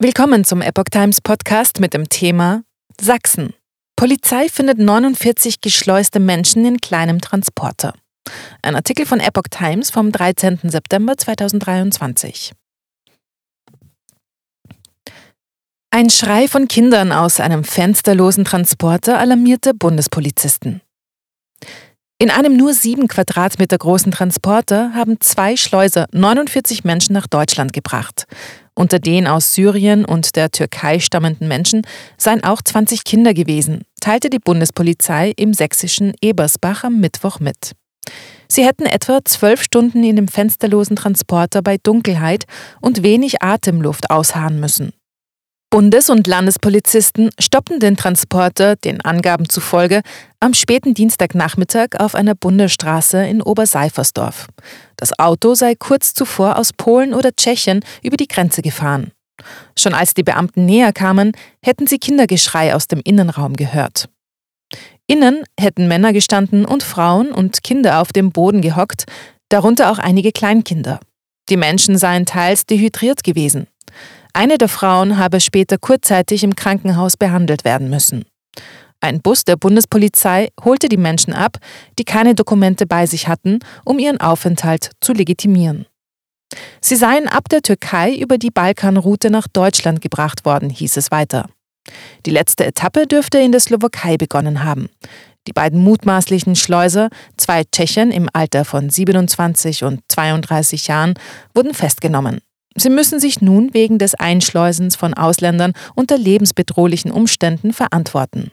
Willkommen zum Epoch Times Podcast mit dem Thema Sachsen. Polizei findet 49 geschleuste Menschen in kleinem Transporter. Ein Artikel von Epoch Times vom 13. September 2023. Ein Schrei von Kindern aus einem fensterlosen Transporter alarmierte Bundespolizisten. In einem nur sieben Quadratmeter großen Transporter haben zwei Schleuser 49 Menschen nach Deutschland gebracht. Unter den aus Syrien und der Türkei stammenden Menschen seien auch 20 Kinder gewesen, teilte die Bundespolizei im sächsischen Ebersbach am Mittwoch mit. Sie hätten etwa zwölf Stunden in dem fensterlosen Transporter bei Dunkelheit und wenig Atemluft ausharren müssen. Bundes- und Landespolizisten stoppten den Transporter, den Angaben zufolge, am späten Dienstagnachmittag auf einer Bundesstraße in Oberseifersdorf. Das Auto sei kurz zuvor aus Polen oder Tschechien über die Grenze gefahren. Schon als die Beamten näher kamen, hätten sie Kindergeschrei aus dem Innenraum gehört. Innen hätten Männer gestanden und Frauen und Kinder auf dem Boden gehockt, darunter auch einige Kleinkinder. Die Menschen seien teils dehydriert gewesen. Eine der Frauen habe später kurzzeitig im Krankenhaus behandelt werden müssen. Ein Bus der Bundespolizei holte die Menschen ab, die keine Dokumente bei sich hatten, um ihren Aufenthalt zu legitimieren. Sie seien ab der Türkei über die Balkanroute nach Deutschland gebracht worden, hieß es weiter. Die letzte Etappe dürfte in der Slowakei begonnen haben. Die beiden mutmaßlichen Schleuser, zwei Tschechen im Alter von 27 und 32 Jahren, wurden festgenommen. Sie müssen sich nun wegen des Einschleusens von Ausländern unter lebensbedrohlichen Umständen verantworten.